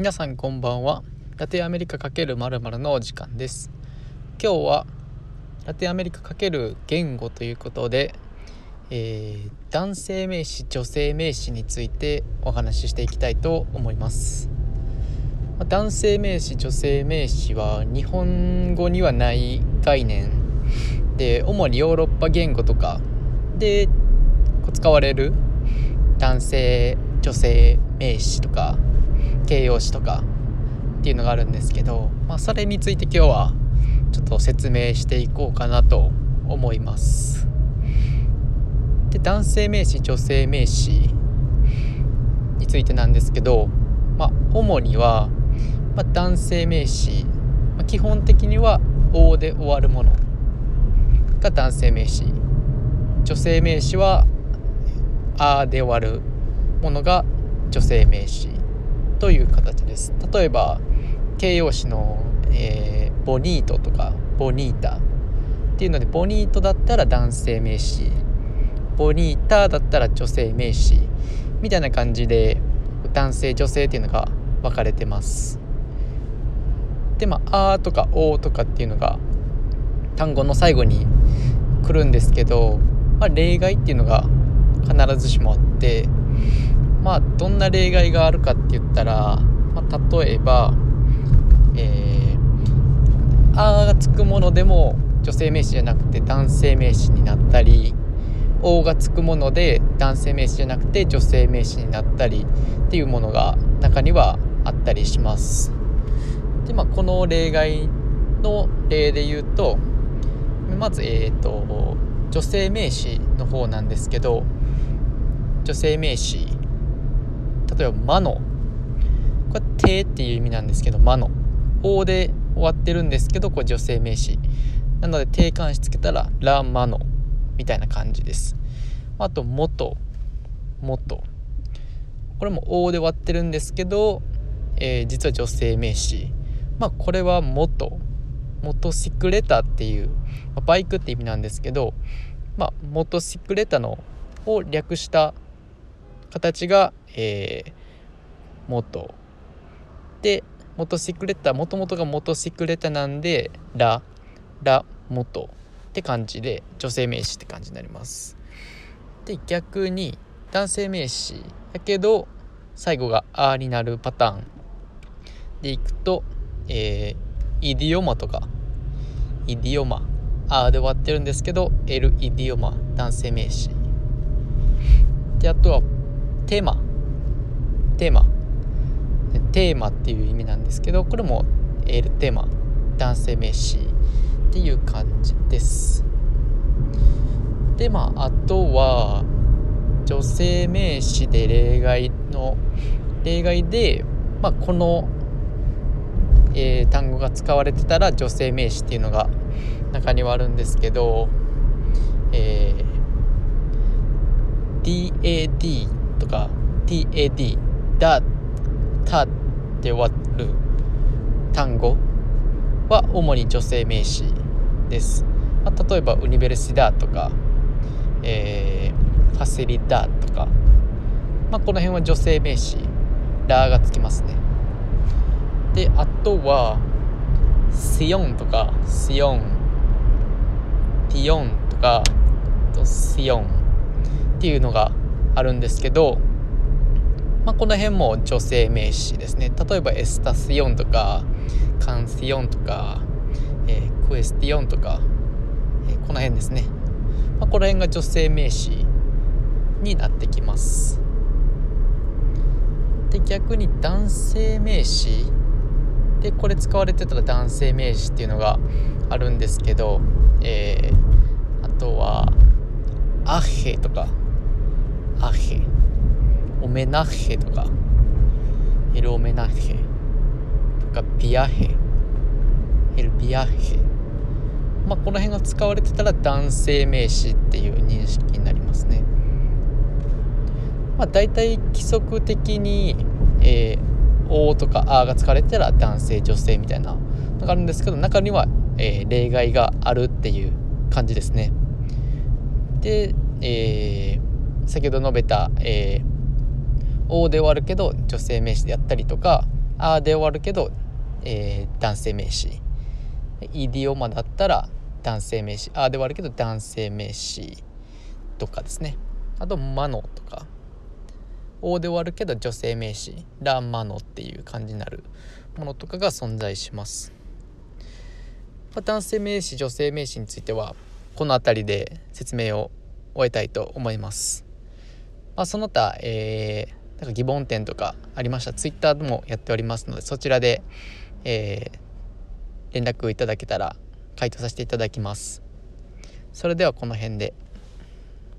皆さんこんばんは。ラテアメリカ×まるのお時間です。今日はラテアメリカ×言語ということで、えー、男性名詞女性名詞についてお話ししていきたいと思います。男性名詞女性名詞は日本語にはない概念で主にヨーロッパ言語とかで使われる男性女性名詞とか形容詞とかっていうのがあるんですけど、まあ、それについて今日はちょっと説明していこうかなと思います。で男性名詞女性名詞についてなんですけど、まあ、主には、まあ、男性名詞、まあ、基本的には「お」で終わるものが男性名詞女性名詞は「あ」で終わるものが女性名詞という形です。例えば形容詞の、えー、ボニートとかボニータ。っていうのでボニートだったら男性名詞。ボニータだったら女性名詞。みたいな感じで男性女性っていうのが分かれてます。でまあ「あ」とか「お」とかっていうのが単語の最後に来るんですけど、まあ、例外っていうのが必ずしもあってまあどんな例外があるかって言ったら、まあ、例えば「えー、あ」がつくものでも女性名詞じゃなくて男性名詞になったり「お」がつくもので男性名詞じゃなくて女性名詞になったりっていうものが中にはあったりします。でまあこの例外の例で言うとまずえっ、ー、と女性名詞の方なんですけど女性名詞例えば「魔の」これ「手」っていう意味なんですけど「魔の」「お」で終わってるんですけどこれ女性名詞。なので定冠詞つけたら「ラ・マノ」みたいな感じです。あと「元」「元」これも「お」で終わってるんですけど、えー、実は女性名詞。まあこれは「元」モトシクレタっていう、まあ、バイクって意味なんですけど、まあ、モトシクレタのを略した形が、えー、元。でモトシクレタもともとがモトシクレッタなんでララ元って感じで女性名詞って感じになります。で逆に男性名詞やけど最後が「あ」になるパターン。でいくと、えー、イディオマとか。イディオマ「あ」で終わってるんですけど「エル・イディオマ」男性名詞。であとはテーマ。テーマ。テーマっていう意味なんですけどこれもエルテーマ。男性名詞っていう感じです。でまああとは女性名詞で例外の例外で、まあ、この、えー、単語が使われてたら女性名詞っていうのが中にはあるんですけど、えー、DAD とか TAD だたって終わる単語は主に女性名詞です、まあ、例えばウニベルシダとか、えー、ファセリダとか、まあ、この辺は女性名詞ラがつきますね。であとはシヨンとかシヨンティヨンとかシヨンっていうのがあるんですけど、まあ、この辺も女性名詞ですね。例えば estación とか canción とか、えー、 cuestión とか、えー、この辺ですね、まあ、この辺が女性名詞になってきます。で逆に男性名詞。でこれ使われてたら男性名詞っていうのがあるんですけど、えー、あとはアヘとか。アヘオメナヘとかエルオメナヘとかビアヘエルビアヘまあこの辺が使われてたら男性名詞っていう認識になりますね。まあ大体規則的にえー、おとかあが使われてたら男性女性みたいなのがあるんですけど中には、えー、例外があるっていう感じですね。で、えー先ほど述べた、えー、O で終わるけど女性名詞であったりとかあで終わるけど、えー男性名詞。イディオマだったら男性名詞あで終わるけど男性名詞とかですね。あとマノとか。おで終わるけど女性名詞。ラマノっていう感じになるものとかが存在します、まあ男性名詞女性名詞についてはこの辺りで説明を終えたいと思います、まあ、その他、えーなんか疑問点とかありましたら Twitter でもやっておりますのでそちらで、えー連絡いただけたら回答させていただきますそれではこの辺で。